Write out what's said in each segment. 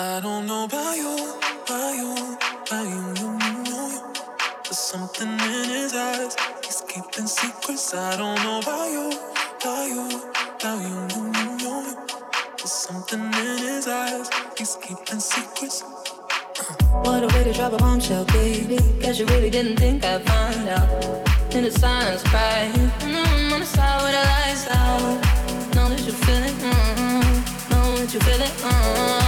I don't know about you, about you, about you, you, you you. There's something in his eyes, he's keeping secrets. I don't know about you, about you, about you, you, you you. There's something in his eyes, he's keeping secrets. Uh. What a way to drop a bombshell, baby. Cause you really didn't think I'd find out. In mm-hmm, the silence, crying. I'm on the side with the lights out. Know that you feel it, mm-hmm. Know that you feel it, mm-hmm.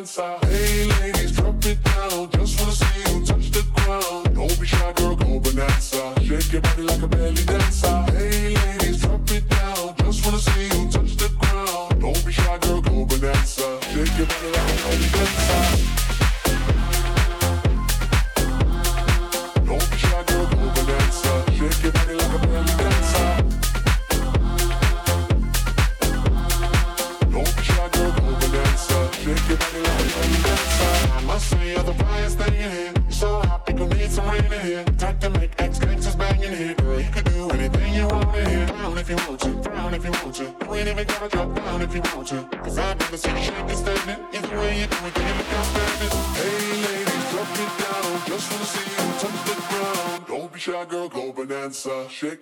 dancer.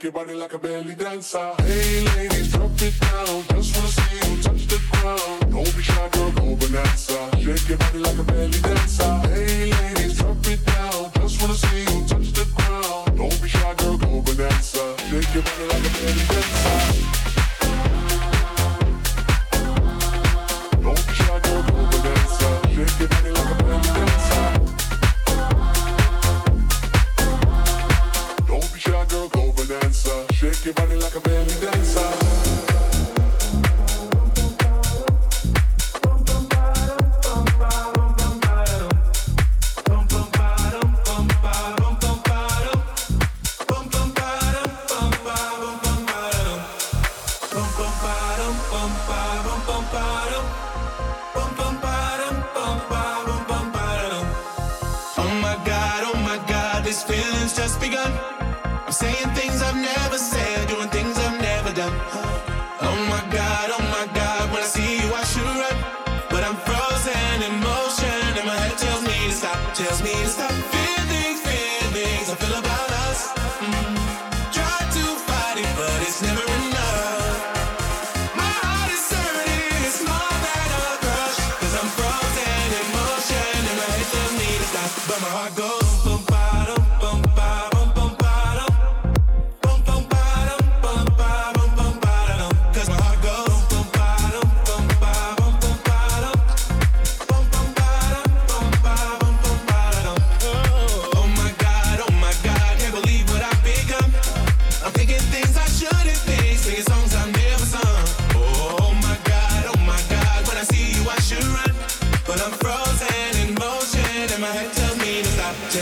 Shake your body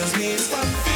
tells me to stop.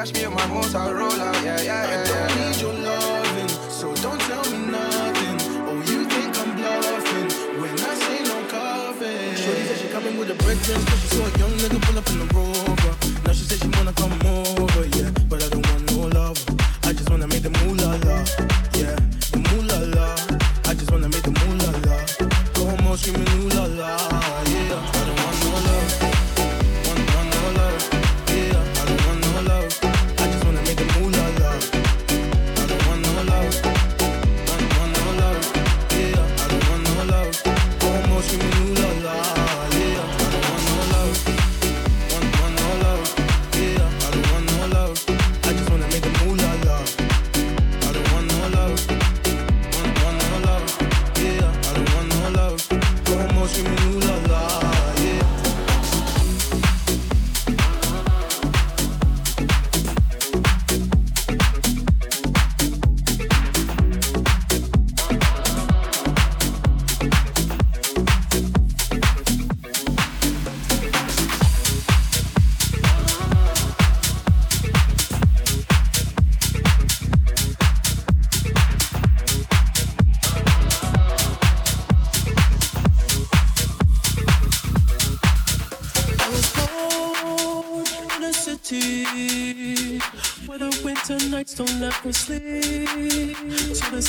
catch me at my motel.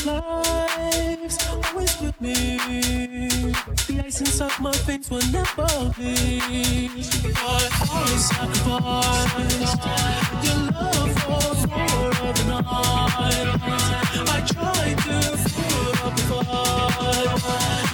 lives always with me. The ice inside my things will never be. But always sacrificed your love for four of the night. I tried to put up a fight.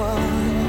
One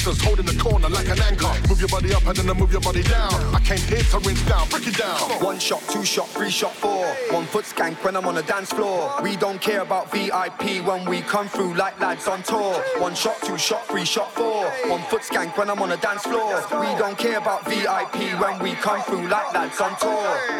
gangsters holding the corner like an anchor. Move your body up and then I move your body down. I came here to rinse down, break it down. One shot, two shot, three shot, four. One foot skank when I'm on the dance floor. We don't care about VIP when we come through like lads on tour. One shot, two shot, three shot, four. One foot skank when I'm on the dance floor. We don't care about VIP when we come through like lads on tour.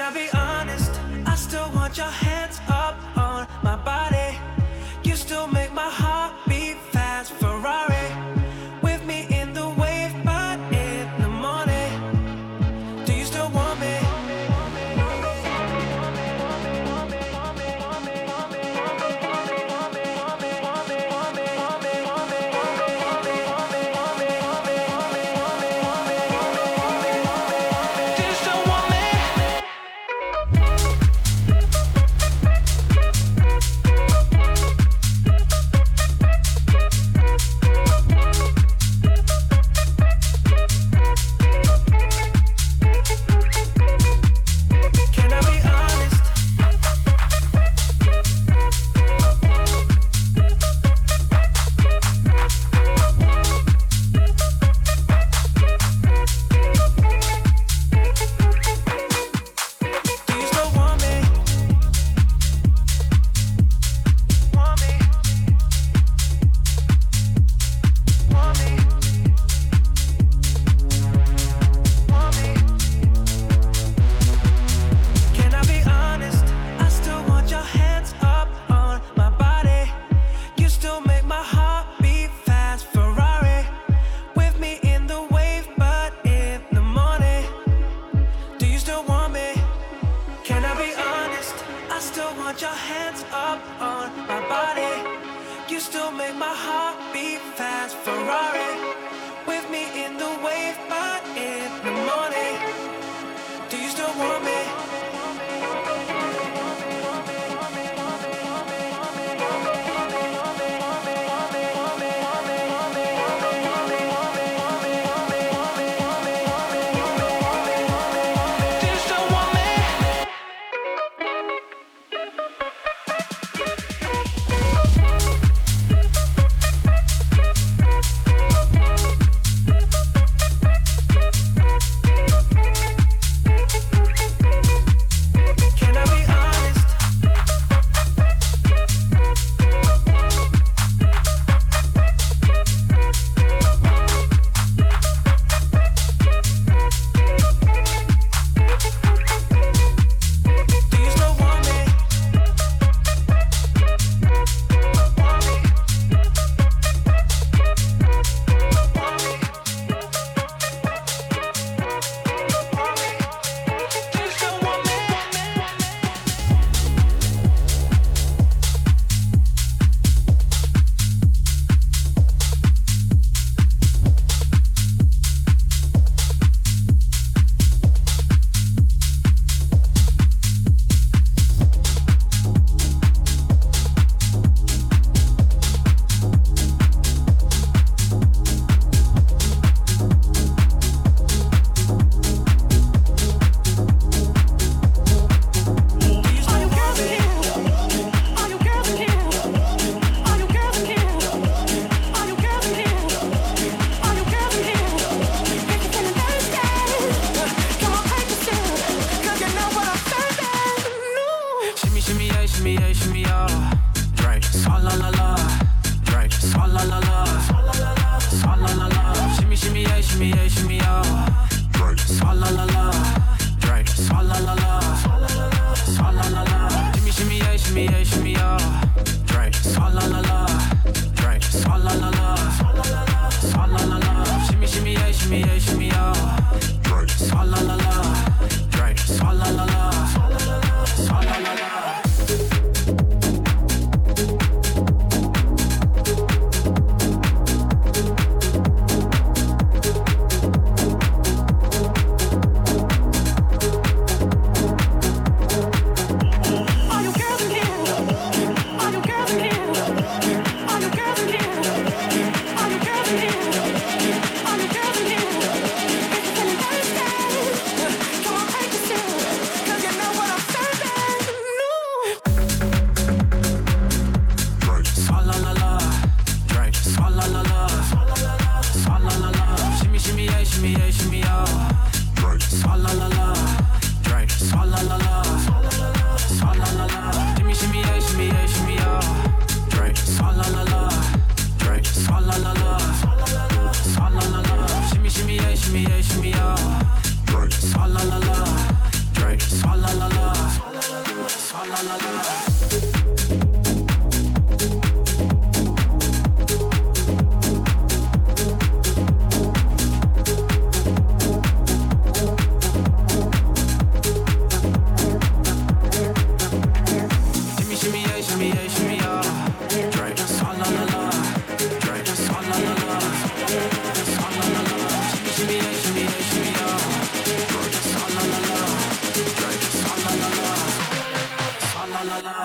I be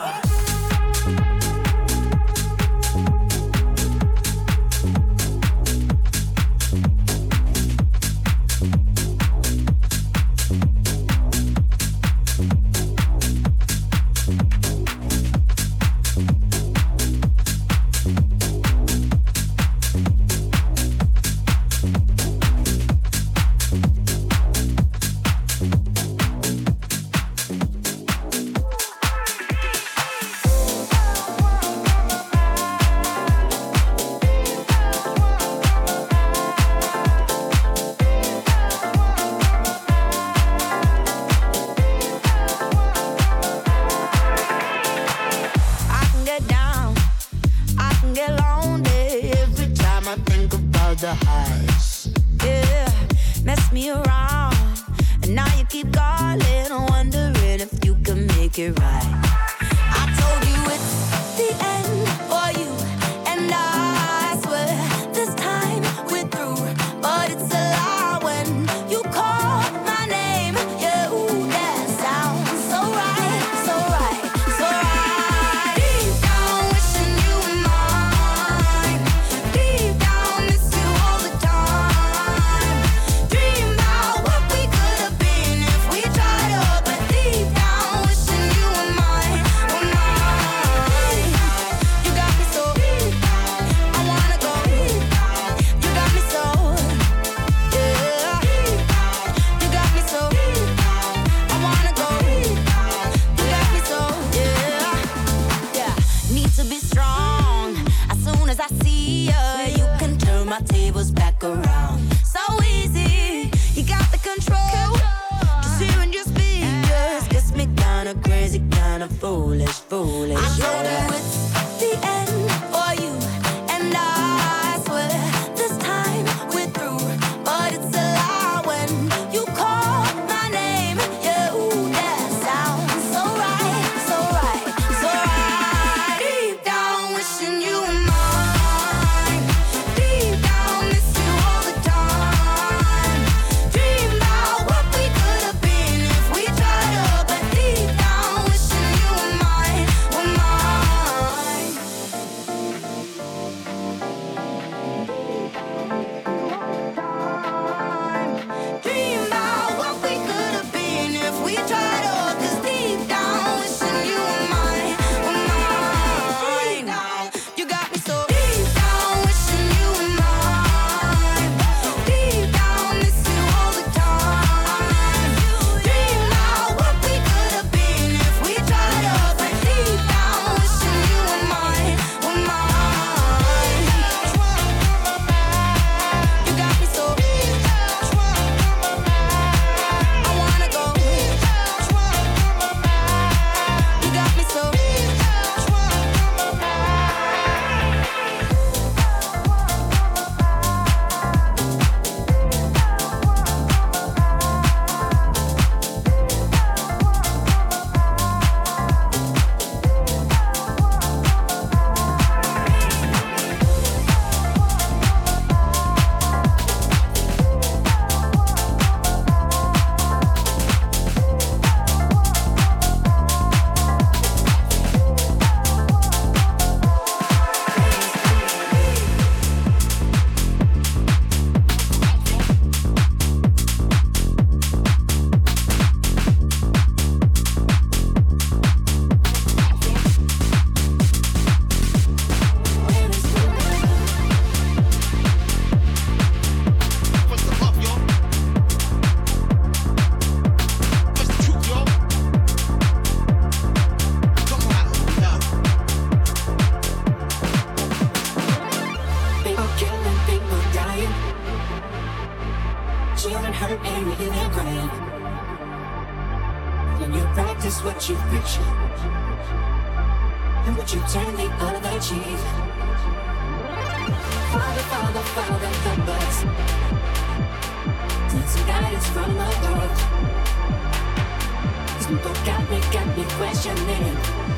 Swalla practice what you picture, And would you turn the other cheek? Father, Father, Father, help us. Need some guidance from above. These people got me, got me questioning.